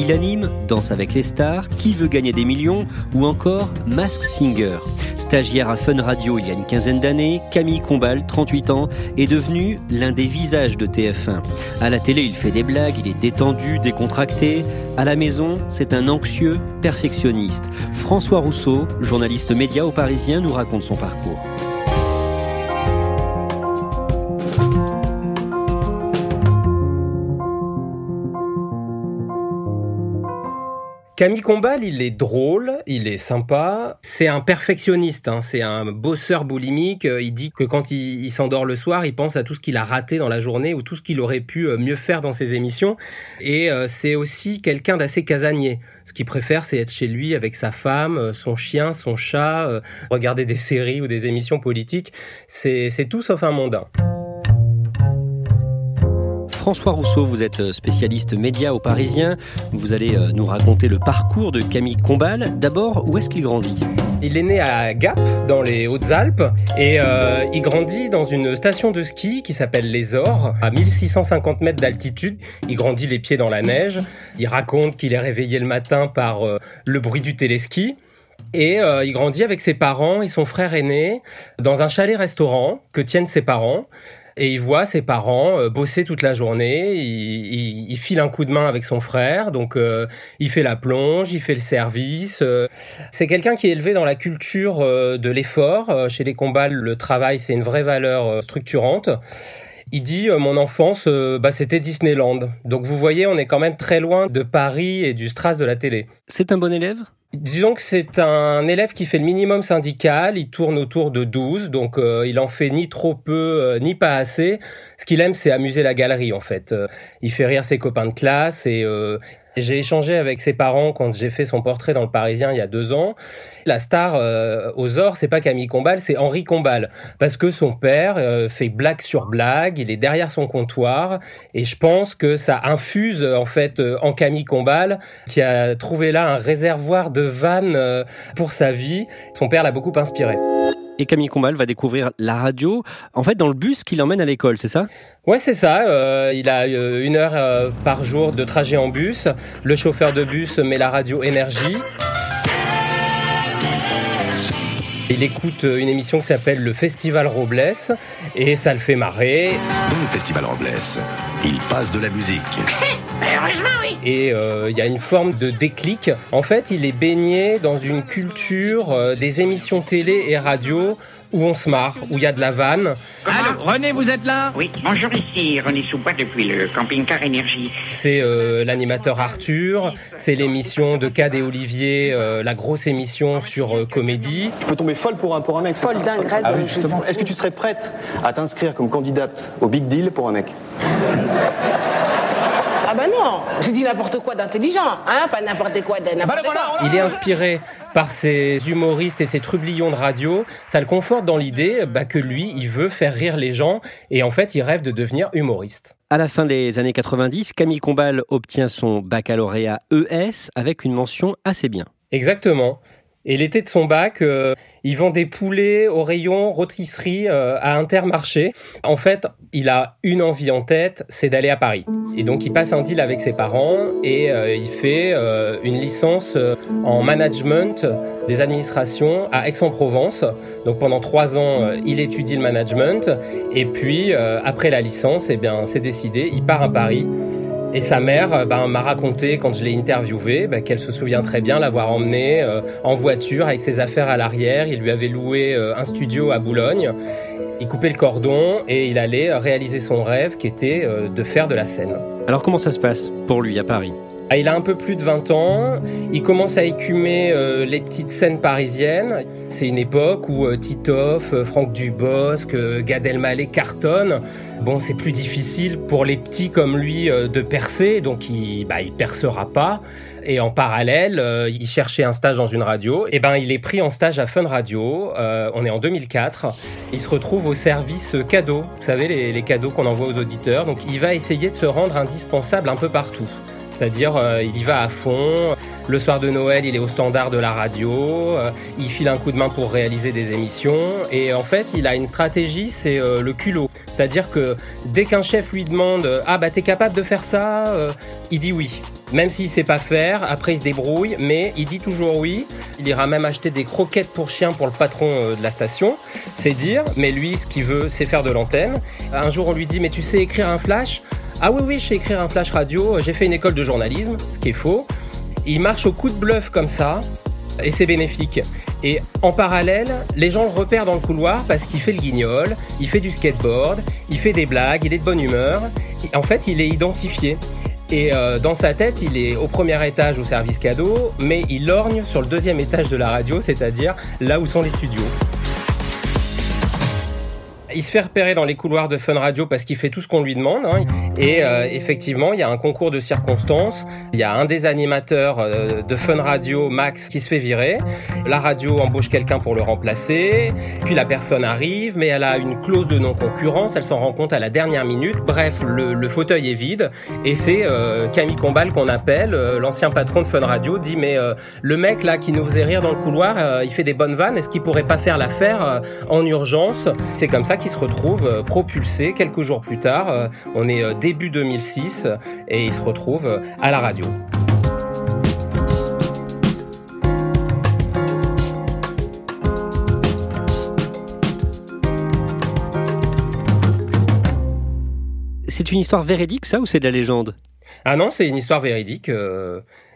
Il anime Danse avec les stars, Qui veut gagner des millions ou encore Mask Singer. Stagiaire à Fun Radio il y a une quinzaine d'années, Camille Combal, 38 ans, est devenu l'un des visages de TF1. À la télé, il fait des blagues, il est détendu, décontracté. À la maison, c'est un anxieux perfectionniste. François Rousseau, journaliste média au Parisien, nous raconte son parcours. Camille Combal, il est drôle, il est sympa. C'est un perfectionniste, hein, c'est un bosseur boulimique. Euh, Il dit que quand il, s'endort le soir, il pense à tout ce qu'il a raté dans la journée ou tout ce qu'il aurait pu euh, mieux faire dans ses émissions. Et euh, c'est aussi quelqu'un d'assez casanier. Ce qu'il préfère, c'est être chez lui avec sa femme, son chien, son chat, regarder des séries ou des émissions politiques. C'est c'est tout sauf un mondain. François Rousseau, vous êtes spécialiste média au Parisien. Vous allez euh, nous raconter le parcours de Camille Combal. D'abord, où est-ce qu'il grandit? Il est né à Gap, dans les Hautes-Alpes, et euh, il grandit dans une station de ski qui s'appelle Les Ors, à 1650 mètres d'altitude. Il grandit les pieds dans la neige. Il raconte qu'il est réveillé le matin par euh, le bruit du téléski. Et euh, il grandit avec ses parents et son frère aîné dans un chalet-restaurant que tiennent ses parents. Et il voit ses parents euh, bosser toute la journée. Il, il- il file un coup de main avec son frère, donc euh, il fait la plonge, il fait le service. euh. C'est quelqu'un qui est élevé dans la culture de l'effort. Chez les combats, le travail c'est une vraie valeur structurante. Il dit mon enfance, bah, c'était Disneyland. Donc vous voyez, on est quand même très loin de Paris et du strass de la télé. C'est un bon élève? Disons que c'est un élève qui fait le minimum syndical, il tourne autour de 12, donc euh, il en fait ni trop peu euh, ni pas assez. Ce qu'il aime, c'est amuser la galerie en fait. Euh, il fait rire ses copains de classe et euh, j'ai échangé avec ses parents quand j'ai fait son portrait dans le Parisien il y a deux ans. La star euh, aux ors, c'est pas Camille Combal, c'est Henri Combal, parce que son père euh, fait blague sur blague, il est derrière son comptoir, et je pense que ça infuse en fait euh, en Camille Combal, qui a trouvé là un réservoir de vannes euh, pour sa vie. Son père l'a beaucoup inspiré. Et Camille Combal va découvrir la radio, en fait dans le bus qui l'emmène à l'école, c'est ça? Ouais, c'est ça. euh, il a euh, une heure euh, par jour de trajet en bus. Le chauffeur de bus met la radio énergie. Il écoute une émission qui s'appelle le Festival Robles et ça le fait marrer. Dans le festival Robles, il passe de la musique. Et euh, il y a une forme de déclic. En fait, il est baigné dans une culture euh, des émissions télé et radio où on se marre, où il y a de la vanne. Allô, René, vous êtes là? Oui, bonjour ici René Soubois depuis le camping-car énergie. C'est euh, l'animateur Arthur, c'est l'émission de Cad et Olivier, euh, la grosse émission sur euh, comédie. Tu peux tomber folle pour un, pour un mec. Folle dingue, raide, Ah oui, justement. Est-ce que tu serais prête à t'inscrire comme candidate au Big Deal pour un mec? Bah non, j'ai dit n'importe quoi d'intelligent, hein, pas n'importe quoi de n'importe quoi. Il est inspiré par ses humoristes et ses trublions de radio. Ça le conforte dans l'idée bah, que lui, il veut faire rire les gens et en fait, il rêve de devenir humoriste. À la fin des années 90, Camille Combal obtient son baccalauréat ES avec une mention assez bien. Exactement. Et l'été de son bac, euh, il vend des poulets au rayon rôtisserie euh, à Intermarché. En fait, il a une envie en tête, c'est d'aller à Paris. Et donc, il passe un deal avec ses parents et euh, il fait euh, une licence euh, en management des administrations à Aix-en-Provence. Donc, pendant trois ans, euh, il étudie le management. Et puis, après la licence, eh bien, c'est décidé, il part à Paris. Et sa mère euh, ben, m'a raconté, quand je l'ai interviewé, ben, qu'elle se souvient très bien l'avoir emmené euh, en voiture avec ses affaires à l'arrière. Il lui avait loué euh, un studio à Boulogne. Il coupait le cordon et il allait réaliser son rêve qui était euh, de faire de la scène. Alors comment ça se passe pour lui à Paris? Ah, il a un peu plus de 20 ans, il commence à écumer euh, les petites scènes parisiennes. C'est une époque où euh, Titoff, euh, Franck Dubosc, Gad Elmaleh cartonnent. Bon, c'est plus difficile pour les petits comme lui de percer, donc il, bah, il percera pas. Et en parallèle, il cherchait un stage dans une radio. Et ben, il est pris en stage à Fun Radio. on est en 2004. Il se retrouve au service cadeau. Vous savez, les cadeaux qu'on envoie aux auditeurs. Donc, il va essayer de se rendre indispensable un peu partout. C'est-à-dire, euh, il y va à fond. Le soir de Noël, il est au standard de la radio. Euh, il file un coup de main pour réaliser des émissions. Et en fait, il a une stratégie, c'est euh, le culot. C'est-à-dire que dès qu'un chef lui demande Ah, bah, t'es capable de faire ça Il dit oui. Même s'il sait pas faire, après il se débrouille, mais il dit toujours oui. Il ira même acheter des croquettes pour chiens pour le patron de la station. C'est dire, mais lui, ce qu'il veut, c'est faire de l'antenne. Un jour, on lui dit Mais tu sais écrire un flash? Ah oui, oui, je sais écrire un flash radio, j'ai fait une école de journalisme, ce qui est faux. Il marche au coup de bluff comme ça, et c'est bénéfique. Et en parallèle, les gens le repèrent dans le couloir parce qu'il fait le guignol, il fait du skateboard, il fait des blagues, il est de bonne humeur. En fait, il est identifié. Et euh, dans sa tête, il est au premier étage au service cadeau, mais il lorgne sur le deuxième étage de la radio, c'est-à-dire là où sont les studios. Il se fait repérer dans les couloirs de Fun Radio parce qu'il fait tout ce qu'on lui demande. Hein. Et euh, effectivement, il y a un concours de circonstances. Il y a un des animateurs euh, de Fun Radio, Max, qui se fait virer. La radio embauche quelqu'un pour le remplacer. Puis la personne arrive, mais elle a une clause de non-concurrence. Elle s'en rend compte à la dernière minute. Bref, le, fauteuil est vide. Et c'est euh, Camille Combal qu'on appelle, l'ancien patron de Fun Radio, dit mais le mec là qui nous faisait rire dans le couloir, il fait des bonnes vannes. Est-ce qu'il pourrait pas faire l'affaire en urgence? C'est comme ça qui se retrouve euh, propulsé quelques jours plus tard. Euh, on est euh, début 2006 et il se retrouve à la radio. C'est une histoire véridique, ça, ou c'est de la légende? Ah non, c'est une histoire véridique.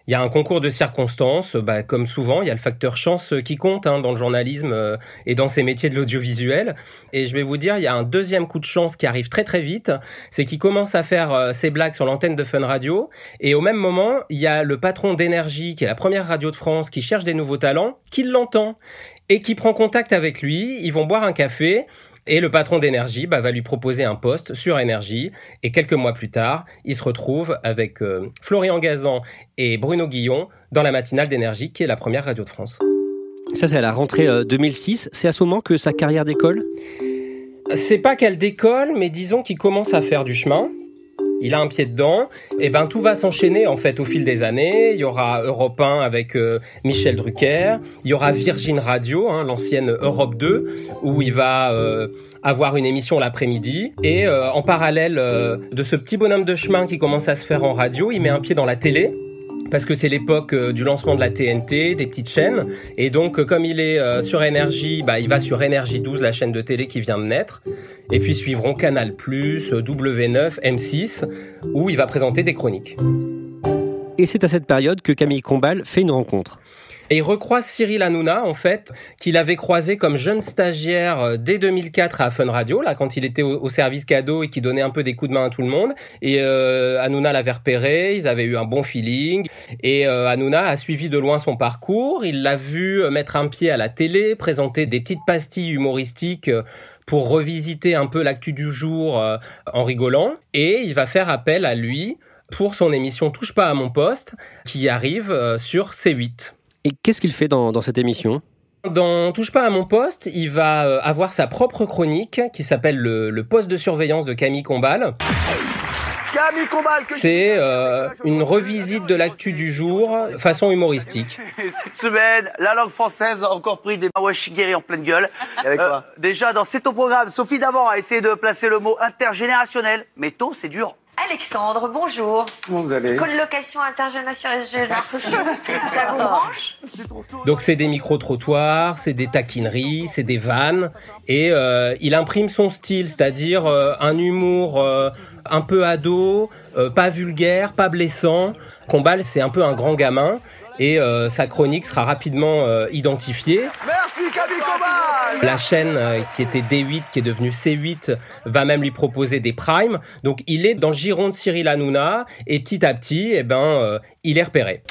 Il y a un concours de circonstances, bah, comme souvent, il y a le facteur chance qui compte hein, dans le journalisme euh, et dans ces métiers de l'audiovisuel. Et je vais vous dire, il y a un deuxième coup de chance qui arrive très très vite, c'est qu'il commence à faire euh, ses blagues sur l'antenne de Fun Radio. Et au même moment, il y a le patron d'énergie, qui est la première radio de France, qui cherche des nouveaux talents, qui l'entend et qui prend contact avec lui. Ils vont boire un café et le patron d'énergie bah, va lui proposer un poste sur énergie. Et quelques mois plus tard, il se retrouve avec euh, Florian Gazan et Bruno Guillon dans la matinale d'énergie, qui est la première radio de France. Ça, c'est à la rentrée 2006. Euh, c'est à ce moment que sa carrière décolle? C'est pas qu'elle décolle, mais disons qu'il commence à faire du chemin il a un pied dedans, et ben tout va s'enchaîner en fait au fil des années. Il y aura Europe 1 avec euh, Michel Drucker, il y aura Virgin Radio, hein, l'ancienne Europe 2, où il va euh, avoir une émission l'après-midi. Et euh, en parallèle de ce petit bonhomme de chemin qui commence à se faire en radio, il met un pied dans la télé parce que c'est l'époque du lancement de la TNT, des petites chaînes. Et donc, comme il est sur Énergie, bah, il va sur Énergie 12, la chaîne de télé qui vient de naître. Et puis suivront Canal+, W9, M6, où il va présenter des chroniques. Et c'est à cette période que Camille Combal fait une rencontre. Et il recroise Cyril Hanouna, en fait, qu'il avait croisé comme jeune stagiaire euh, dès 2004 à Fun Radio, là, quand il était au, service cadeau et qui donnait un peu des coups de main à tout le monde. Et euh, Hanouna l'avait repéré, ils avaient eu un bon feeling. Et euh, Hanouna a suivi de loin son parcours. Il l'a vu euh, mettre un pied à la télé, présenter des petites pastilles humoristiques pour revisiter un peu l'actu du jour euh, en rigolant. Et il va faire appel à lui pour son émission Touche pas à mon poste, qui arrive euh, sur C8. Et qu'est-ce qu'il fait dans, cette émission? Dans Touche pas à mon poste, il va euh, avoir sa propre chronique qui s'appelle le, le, poste de surveillance de Camille Combal. C'est euh, une revisite de l'actu du jour, façon humoristique. Cette semaine, la langue française a encore pris des mawashigiri en pleine gueule. Euh, déjà, dans C'est au programme, Sophie Davant a essayé de placer le mot intergénérationnel, mais tôt, c'est dur. Alexandre, bonjour. Comment vous allez? Colocation internationale, ça vous branche? Donc c'est des micro-trottoirs, c'est des taquineries, c'est des vannes, et euh, il imprime son style, c'est-à-dire un humour un peu ado, euh, pas vulgaire, pas blessant. Combal, c'est un peu un grand gamin et euh, sa chronique sera rapidement euh, identifiée. Merci Camille Combal La chaîne euh, qui était D8, qui est devenue C8, va même lui proposer des primes. Donc il est dans le giron de Cyril Hanouna et petit à petit, eh ben, euh, il est repéré.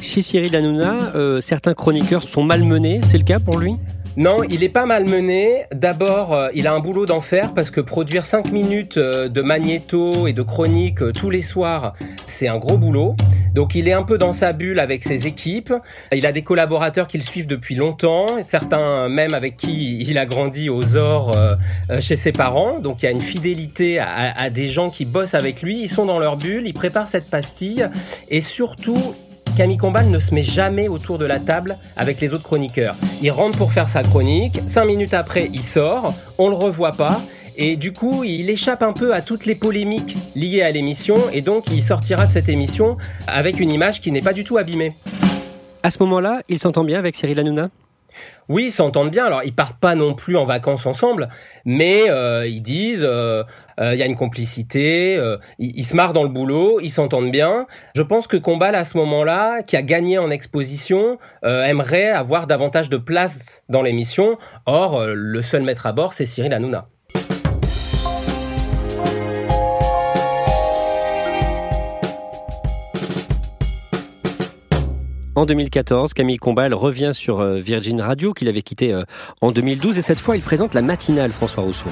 Chez Cyril Hanouna, euh, certains chroniqueurs sont malmenés, c'est le cas pour lui? Non, il est pas malmené. D'abord, euh, il a un boulot d'enfer parce que produire 5 minutes euh, de magnéto et de chronique euh, tous les soirs, c'est un gros boulot. Donc il est un peu dans sa bulle avec ses équipes. Il a des collaborateurs qui le suivent depuis longtemps, certains même avec qui il a grandi aux ors chez ses parents. Donc il y a une fidélité à, à des gens qui bossent avec lui. Ils sont dans leur bulle, ils préparent cette pastille et surtout Camille Combal ne se met jamais autour de la table avec les autres chroniqueurs. Il rentre pour faire sa chronique, cinq minutes après il sort, on le revoit pas. Et du coup, il échappe un peu à toutes les polémiques liées à l'émission, et donc il sortira de cette émission avec une image qui n'est pas du tout abîmée. À ce moment-là, il s'entend bien avec Cyril Hanouna? Oui, ils s'entendent bien. Alors, ils partent pas non plus en vacances ensemble, mais euh, ils disent, euh, euh, il y a une complicité, ils, se marrent dans le boulot, ils s'entendent bien. Je pense que Combal, à ce moment-là, qui a gagné en exposition, aimerait avoir davantage de place dans l'émission. Or, le seul maître à bord, c'est Cyril Hanouna. En 2014, Camille Combal revient sur euh, Virgin Radio qu'il avait quitté euh, en 2012 et cette fois il présente la matinale François Rousseau.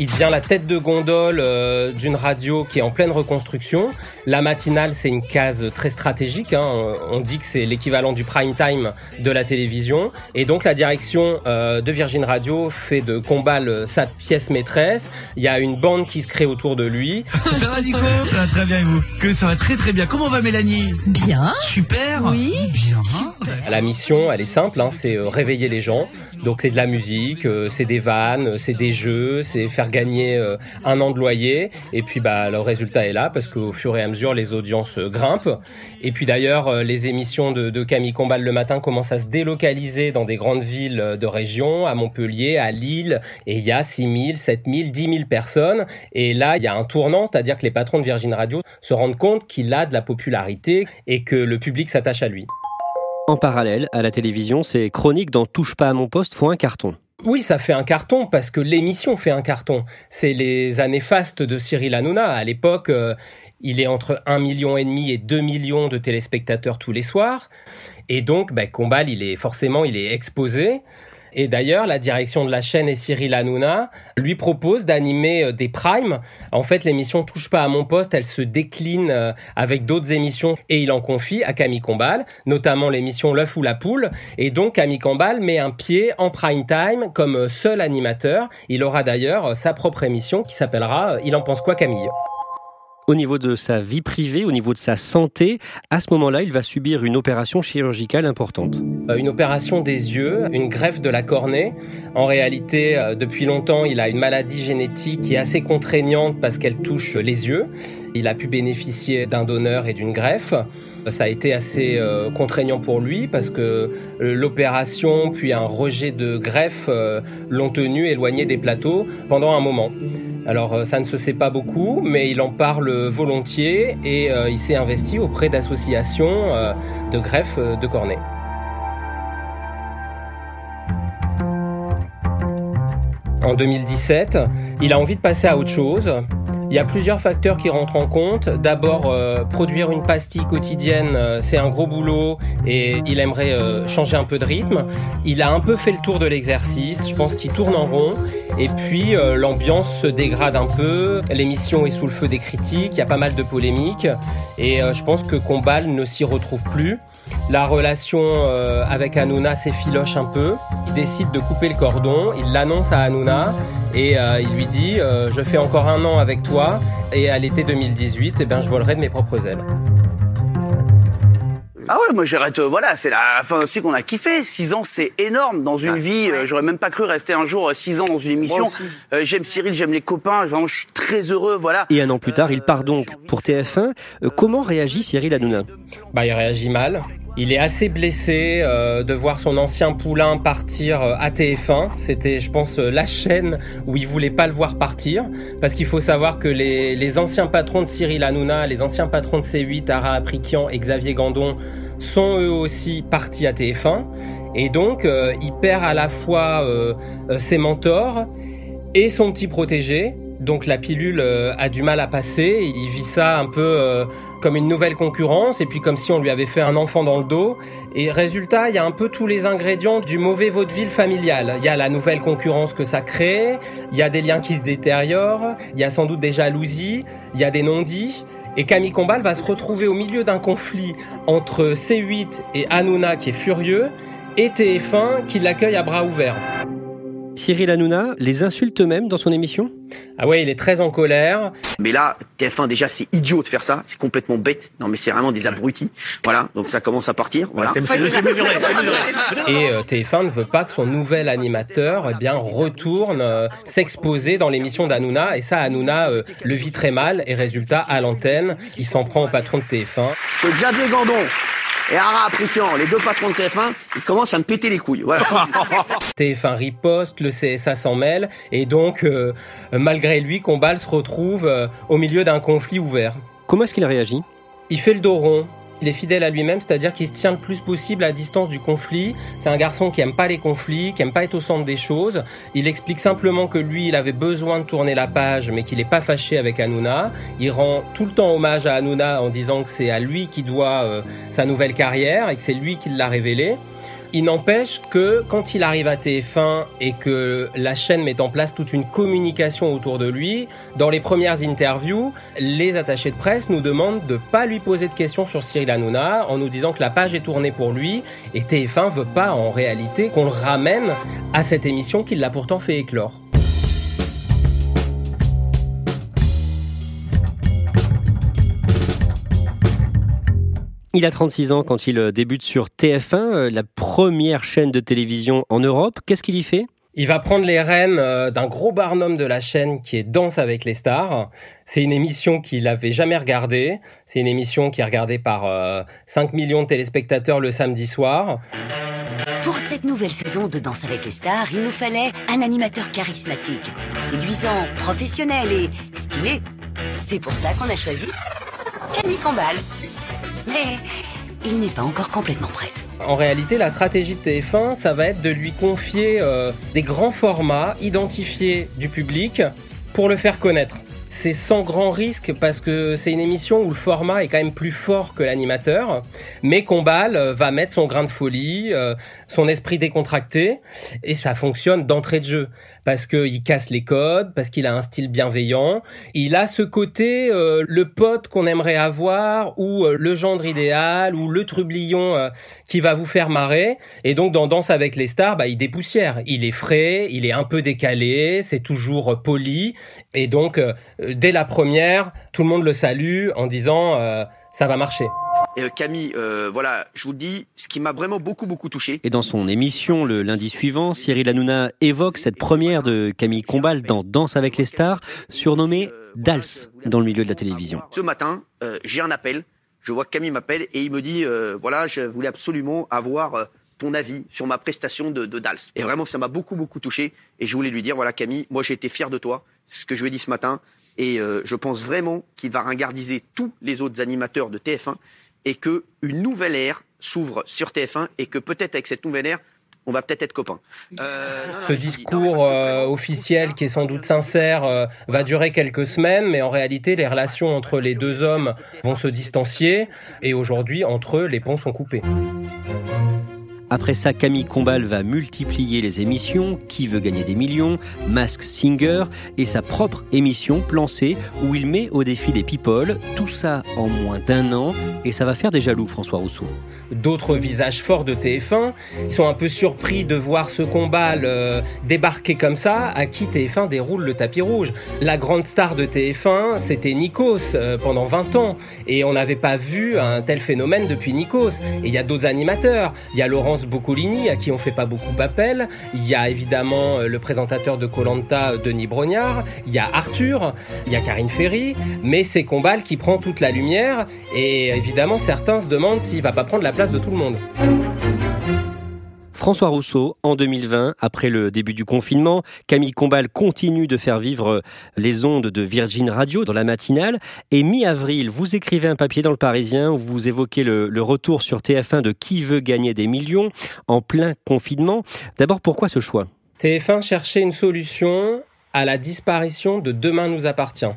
Il devient la tête de gondole euh, d'une radio qui est en pleine reconstruction. La matinale, c'est une case très stratégique. Hein. On dit que c'est l'équivalent du prime time de la télévision. Et donc la direction euh, de Virgin Radio fait de Combal euh, sa pièce maîtresse. Il y a une bande qui se crée autour de lui. ça va Nico? Ça va très bien et vous? Que ça va très très bien. Comment va Mélanie? Bien. Super. Oui. Bien. La mission, elle est simple, hein, c'est réveiller les gens. Donc c'est de la musique, c'est des vannes, c'est des jeux, c'est faire gagner euh, un an de loyer. Et puis bah, le résultat est là parce qu'au fur et à mesure, les audiences euh, grimpent. Et puis d'ailleurs, euh, les émissions de, de, Camille Combal le matin commencent à se délocaliser dans des grandes villes de région, à Montpellier, à Lille. Et il y a 6 000, 7 000, 10 000 personnes. Et là, il y a un tournant, c'est-à-dire que les patrons de Virgin Radio se rendent compte qu'il a de la popularité et que le public s'attache à lui. En parallèle, à la télévision, ces chroniques dans Touche pas à mon poste font un carton. Oui, ça fait un carton parce que l'émission fait un carton. C'est les années fastes de Cyril Hanouna. À l'époque, euh, il est entre 1,5 million et demi et 2 millions de téléspectateurs tous les soirs. Et donc, ben, Combal, il est forcément, il est exposé. Et d'ailleurs, la direction de la chaîne et Cyril Hanouna lui propose d'animer euh, des primes. En fait, l'émission Touche pas à mon poste, elle se décline euh, avec d'autres émissions et il en confie à Camille Combal, notamment l'émission L'œuf ou la poule. Et donc, Camille Combal met un pied en prime time comme euh, seul animateur. Il aura d'ailleurs sa propre émission qui s'appellera Il en pense quoi Camille? Au niveau de sa vie privée, au niveau de sa santé, à ce moment-là, il va subir une opération chirurgicale importante. Euh, une opération des yeux, une greffe de la cornée. En réalité, euh, depuis longtemps, il a une maladie génétique qui est assez contraignante parce qu'elle touche les yeux. Il a pu bénéficier d'un donneur et d'une greffe. Ça a été assez euh, contraignant pour lui parce que l'opération puis un rejet de greffe l'ont tenu éloigné des plateaux pendant un moment. Alors euh, ça ne se sait pas beaucoup, mais il en parle volontiers et euh, il s'est investi auprès d'associations euh, de greffe de cornée. En 2017, il a envie de passer à autre chose. Il y a plusieurs facteurs qui rentrent en compte. D'abord, produire une pastille quotidienne, c'est un gros boulot et il aimerait changer un peu de rythme. Il a un peu fait le tour de l'exercice, je pense qu'il tourne en rond et puis euh, l'ambiance se dégrade un peu, l'émission est sous le feu des critiques, il y a pas mal de polémiques et euh, je pense que Combal ne s'y retrouve plus. La relation euh, avec Hanouna s'effiloche un peu. Il décide de couper le cordon, il l'annonce à Hanouna et il lui dit je fais encore un an avec toi et à l'été 2018 eh ben, je volerai de mes propres ailes. Ah ouais, moi j'arrête. Euh, voilà, c'est la fin aussi qu'on a kiffé. Six ans, c'est énorme dans une vie. Euh, j'aurais même pas cru rester un jour euh, six ans dans une émission. j'aime Cyril, j'aime les copains. Vraiment, je suis très heureux. Voilà. Et un an plus tard, il part donc pour TF1. comment réagit Cyril Hanouna? Bah, il réagit mal. Il est assez blessé de voir son ancien poulain partir à TF1. C'était, je pense, la chaîne où il voulait pas le voir partir. Parce qu'il faut savoir que les, les anciens patrons de Cyril Hanouna, les anciens patrons de C8, Ara Aprikian et Xavier Gandon, sont eux aussi partis à TF1. Et donc, euh, il perd à la fois euh, euh, ses mentors et son petit protégé. Donc la pilule a du mal à passer. Il vit ça un peu comme une nouvelle concurrence et puis comme si on lui avait fait un enfant dans le dos. Et résultat, il y a un peu tous les ingrédients du mauvais vaudeville familial. Il y a la nouvelle concurrence que ça crée, il y a des liens qui se détériorent, il y a sans doute des jalousies, il y a des non-dits. Et Camille Combal va se retrouver au milieu d'un conflit entre C8 et Hanouna qui est furieux et TF1 qui l'accueille à bras ouverts. Cyril Hanouna les insulte même dans son émission? Ah ouais, il est très en colère. Mais là, TF1 déjà, c'est idiot de faire ça, c'est complètement bête. Non mais c'est vraiment des abrutis. Voilà, donc ça commence à partir. Voilà. Et euh, TF1 ne veut pas que son nouvel animateur eh bien retourne euh, s'exposer dans l'émission d'Hanouna et ça Hanouna euh, le vit très mal et résultat à l'antenne, il s'en prend au patron de TF1. Que Xavier Gandon et Ara Aprikian, les deux patrons de TF1, ils commencent à me péter les couilles. Voilà. TF1 riposte, le CSA s'en mêle, et donc, euh, malgré lui, Combal se retrouve euh, au milieu d'un conflit ouvert. Comment est-ce qu'il réagit? Il fait le dos rond, il est fidèle à lui-même, c'est-à-dire qu'il se tient le plus possible à distance du conflit. C'est un garçon qui aime pas les conflits, qui aime pas être au centre des choses. Il explique simplement que lui, il avait besoin de tourner la page, mais qu'il n'est pas fâché avec Hanouna. Il rend tout le temps hommage à Hanouna en disant que c'est à lui qui doit euh, sa nouvelle carrière et que c'est lui qui l'a révélé. Il n'empêche que quand il arrive à TF1 et que la chaîne met en place toute une communication autour de lui, dans les premières interviews, les attachés de presse nous demandent de pas lui poser de questions sur Cyril Hanouna en nous disant que la page est tournée pour lui et TF1 veut pas en réalité qu'on le ramène à cette émission qu'il l'a pourtant fait éclore. Il a 36 ans quand il euh, débute sur TF1, euh, la première chaîne de télévision en Europe. Qu'est-ce qu'il y fait? Il va prendre les rênes euh, d'un gros barnum de la chaîne qui est Danse avec les stars. C'est une émission qu'il avait jamais regardée. C'est une émission qui est regardée par 5 millions de téléspectateurs le samedi soir. Pour cette nouvelle saison de Danse avec les stars, il nous fallait un animateur charismatique, séduisant, professionnel et stylé. C'est pour ça qu'on a choisi Camille Combal. Mais il n'est pas encore complètement prêt. En réalité, la stratégie de TF1, ça va être de lui confier euh, des grands formats identifiés du public pour le faire connaître. C'est sans grand risque parce que c'est une émission où le format est quand même plus fort que l'animateur, mais Combal euh, va mettre son grain de folie, euh, son esprit décontracté, et ça fonctionne d'entrée de jeu parce qu'il casse les codes, parce qu'il a un style bienveillant. Il a ce côté, euh, le pote qu'on aimerait avoir, ou euh, le gendre idéal, ou le trublion euh, qui va vous faire marrer. Et donc dans Danse avec les stars, bah, il dépoussière. Il est frais, il est un peu décalé, c'est toujours poli. Et donc, dès la première, tout le monde le salue en disant ça va marcher. Et Camille, euh, voilà, je vous le dis, ce qui m'a vraiment beaucoup beaucoup touché. Et dans son émission le lundi suivant, Cyril Hanouna évoque cette première de Camille Combal dans Danse avec les stars, surnommée Dals dans le milieu de la télévision. Ce matin, euh, j'ai un appel. Je vois que Camille m'appelle et il me dit, euh, voilà, je voulais absolument avoir ton avis sur ma prestation de, de Dals. Et vraiment, ça m'a beaucoup beaucoup touché. Et je voulais lui dire, voilà Camille, moi j'ai été fier de toi. C'est ce que je lui ai dit ce matin. Et je pense vraiment qu'il va ringardiser tous les autres animateurs de TF1 et que une nouvelle ère s'ouvre sur TF1 et que peut-être avec cette nouvelle ère, on va peut-être être copains. Euh, Ce discours euh, officiel, qui est sans doute sincère, euh, va durer quelques semaines, mais en réalité, les relations entre les deux hommes vont se distancier, et aujourd'hui, entre eux, les ponts sont coupés. Après ça, Camille Combal va multiplier les émissions, Qui veut gagner des millions, Mask Singer et sa propre émission Plan où il met au défi des people, tout ça en moins d'un an. Et ça va faire des jaloux François Rousseau. D'autres visages forts de TF1 sont un peu surpris de voir ce combat débarquer comme ça, à qui TF1 déroule le tapis rouge? La grande star de TF1, c'était Nikos euh, pendant 20 ans. Et on n'avait pas vu un tel phénomène depuis Nikos. Et il y a d'autres animateurs, il y a Laurence Boccolini, à qui on fait pas beaucoup appel. Il y a évidemment euh, le présentateur de Colanta, Denis Brognard. Il y a Arthur. Il y a Karine Ferry. Mais c'est Combal qui prend toute la lumière. Et évidemment, certains se demandent s'il va pas prendre la place de tout le monde. François Rousseau, en 2020, après le début du confinement, Camille Combal continue de faire vivre les ondes de Virgin Radio dans la matinale. Et mi-avril, vous écrivez un papier dans le Parisien où vous évoquez le, le retour sur TF1 de Qui veut gagner des millions en plein confinement. D'abord, pourquoi ce choix? TF1 cherchait une solution à la disparition de Demain nous appartient.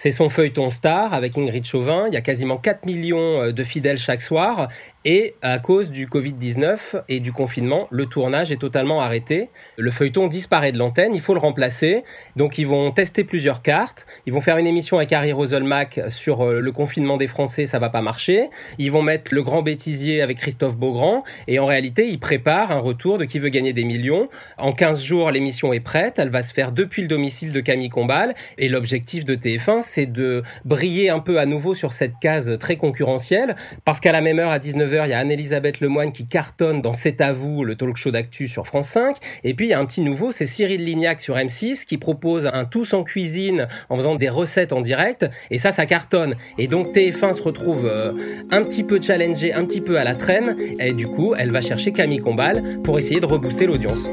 C'est son feuilleton star avec Ingrid Chauvin. Il y a quasiment 4 millions euh, de fidèles chaque soir. Et à cause du Covid-19 et du confinement, le tournage est totalement arrêté. Le feuilleton disparaît de l'antenne. Il faut le remplacer. Donc ils vont tester plusieurs cartes. Ils vont faire une émission avec Harry Roselmack sur euh, le confinement des Français. Ça va pas marcher. Ils vont mettre le grand bêtisier avec Christophe Beaugrand. Et en réalité, ils préparent un retour de Qui veut gagner des millions. En 15 jours, l'émission est prête. Elle va se faire depuis le domicile de Camille Combal. Et l'objectif de TF1, c'est de briller un peu à nouveau sur cette case très concurrentielle, parce qu'à la même heure, à 19h, il y a Anne-Elisabeth Lemoine qui cartonne dans C'est à vous, le talk show d'actu sur France 5, et puis il y a un petit nouveau, c'est Cyril Lignac sur M6 qui propose un tous en cuisine en faisant des recettes en direct, et ça, ça cartonne. Et donc TF1 se retrouve euh, un petit peu challengé, un petit peu à la traîne, et du coup, elle va chercher Camille Combal pour essayer de rebooster l'audience.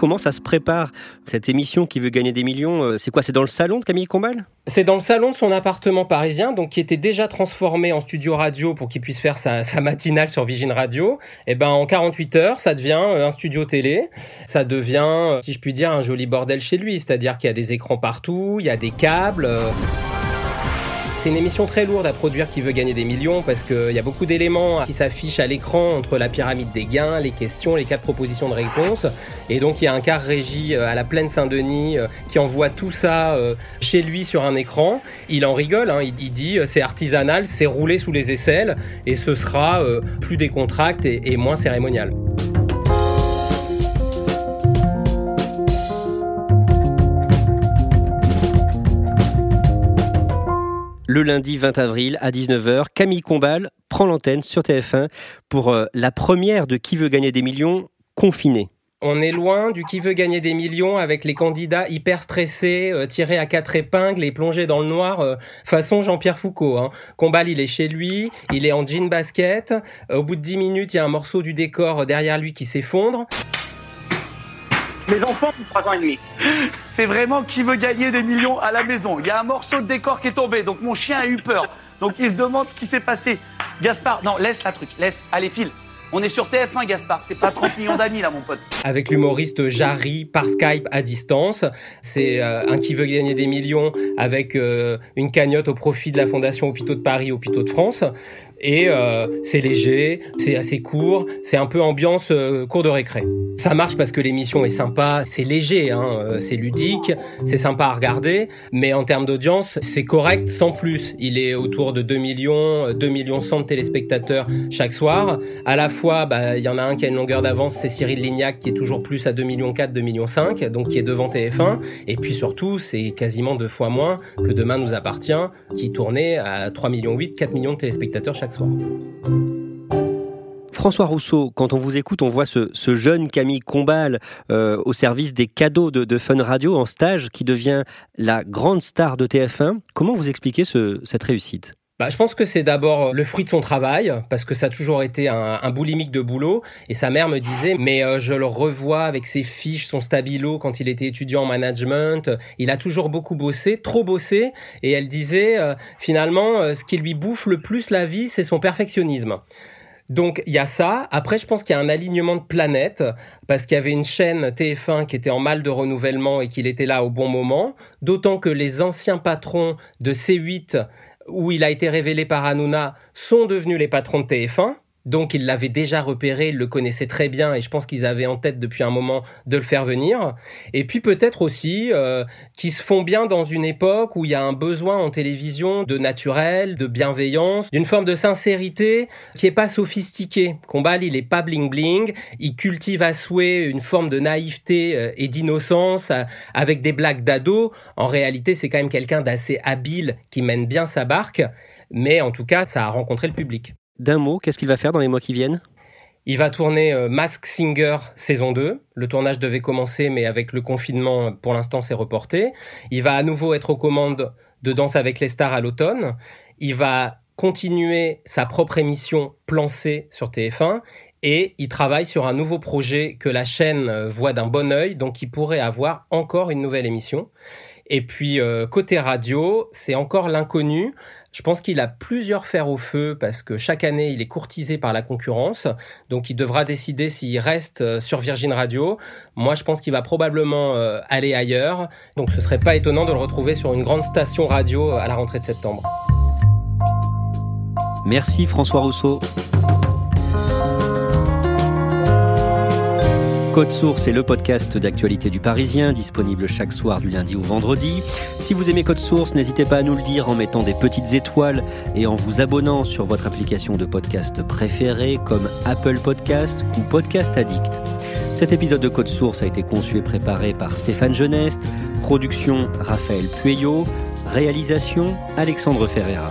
Comment ça se prépare cette émission qui veut gagner des millions euh, C'est quoi C'est dans le salon de Camille Combal? C'est dans le salon de son appartement parisien, donc qui était déjà transformé en studio radio pour qu'il puisse faire sa, matinale sur Vigine Radio. Et ben en 48 heures, ça devient euh, un studio télé. Ça devient, euh, si je puis dire, un joli bordel chez lui. C'est-à-dire qu'il y a des écrans partout, il y a des câbles. C'est une émission très lourde à produire qui veut gagner des millions parce qu'il y a beaucoup d'éléments qui s'affichent à l'écran entre la pyramide des gains, les questions, les quatre propositions de réponse. Et donc il y a un quart régie euh, à la plaine Saint-Denis euh, qui envoie tout ça euh, chez lui sur un écran. Il en rigole, hein. il, dit c'est artisanal, c'est roulé sous les aisselles et ce sera plus décontracté et moins cérémonial. Le lundi 20 avril à 19h. Camille Combal prend l'antenne sur TF1 pour euh, la première de Qui veut gagner des millions confiné. On est loin du qui veut gagner des millions avec les candidats hyper stressés, euh, tirés à quatre épingles et plongés dans le noir, euh, façon Jean-Pierre Foucault. Hein. Combal, il est chez lui, il est en jean basket. au bout de 10 minutes, il y a un morceau du décor derrière lui qui s'effondre. Mes enfants ont 3 ans et demi. C'est vraiment qui veut gagner des millions à la maison. Il y a un morceau de décor qui est tombé, donc mon chien a eu peur. Donc il se demande ce qui s'est passé. Gaspard, non, laisse la truc, laisse, allez, file. On est sur TF1, Gaspard. C'est pas 30 millions d'amis, là, mon pote. Avec l'humoriste Jarry par Skype à distance. C'est euh, un qui veut gagner des millions avec euh, une cagnotte au profit de la Fondation Hôpitaux de Paris, Hôpitaux de France. Et euh, c'est léger, c'est assez court, c'est un peu ambiance euh, cours de récré. Ça marche parce que l'émission est sympa, c'est léger, hein, euh, c'est ludique, c'est sympa à regarder, mais en termes d'audience, c'est correct sans plus. Il est autour de 2 millions, 2 millions 100 de téléspectateurs chaque soir. À la fois, bah, il y en a un qui a une longueur d'avance, c'est Cyril Lignac qui est toujours plus à 2 millions 4, 2 millions 5, donc qui est devant TF1. Et puis surtout, c'est quasiment deux fois moins que Demain nous appartient, qui tournait à 3 millions 8, 4 millions de téléspectateurs chaque François Rousseau, quand on vous écoute, on voit ce, jeune Camille Combal euh, au service des cadeaux de, Fun Radio en stage qui devient la grande star de TF1. Comment vous expliquez cette réussite? Bah, je pense que c'est d'abord le fruit de son travail, parce que ça a toujours été un, boulimique de boulot. Et sa mère me disait, mais euh, je le revois avec ses fiches, son stabilo quand il était étudiant en management. Il a toujours beaucoup bossé, trop bossé. Et elle disait, euh, finalement, euh, ce qui lui bouffe le plus la vie, c'est son perfectionnisme. Donc il y a ça. Après, je pense qu'il y a un alignement de planètes parce qu'il y avait une chaîne TF1 qui était en mal de renouvellement et qu'il était là au bon moment. D'autant que les anciens patrons de C8 où il a été révélé par Hanouna, sont devenus les patrons de TF1. Donc ils l'avaient déjà repéré, ils le connaissaient très bien et je pense qu'ils avaient en tête depuis un moment de le faire venir. Et puis peut-être aussi euh, qu'ils se font bien dans une époque où il y a un besoin en télévision de naturel, de bienveillance, d'une forme de sincérité qui est pas sophistiquée. Combal, il est pas bling bling, il cultive à souhait une forme de naïveté euh, et d'innocence euh, avec des blagues d'ado. En réalité, c'est quand même quelqu'un d'assez habile qui mène bien sa barque, mais en tout cas, ça a rencontré le public d'un mot, qu'est-ce qu'il va faire dans les mois qui viennent? Il va tourner euh, Mask Singer saison 2. Le tournage devait commencer, mais avec le confinement, pour l'instant, c'est reporté. Il va à nouveau être aux commandes de Danse avec les stars à l'automne. Il va continuer sa propre émission Plan sur TF1 Et il travaille sur un nouveau projet que la chaîne euh, voit d'un bon œil, donc il pourrait avoir encore une nouvelle émission. Et puis euh, côté radio, c'est encore l'inconnu. Je pense qu'il a plusieurs fers au feu parce que chaque année, il est courtisé par la concurrence. Donc, il devra décider s'il reste euh, sur Virgin Radio. Moi, je pense qu'il va probablement euh, aller ailleurs. Donc, ce serait pas étonnant de le retrouver sur une grande station radio à la rentrée de septembre. Merci François Rousseau. Code Source est le podcast d'actualité du Parisien, disponible chaque soir du lundi au vendredi. Si vous aimez Code Source, n'hésitez pas à nous le dire en mettant des petites étoiles et en vous abonnant sur votre application de podcast préférée comme Apple Podcast ou Podcast Addict. Cet épisode de Code Source a été conçu et préparé par Stéphane Geneste, production Raphaël Pueyo, réalisation Alexandre Ferreira.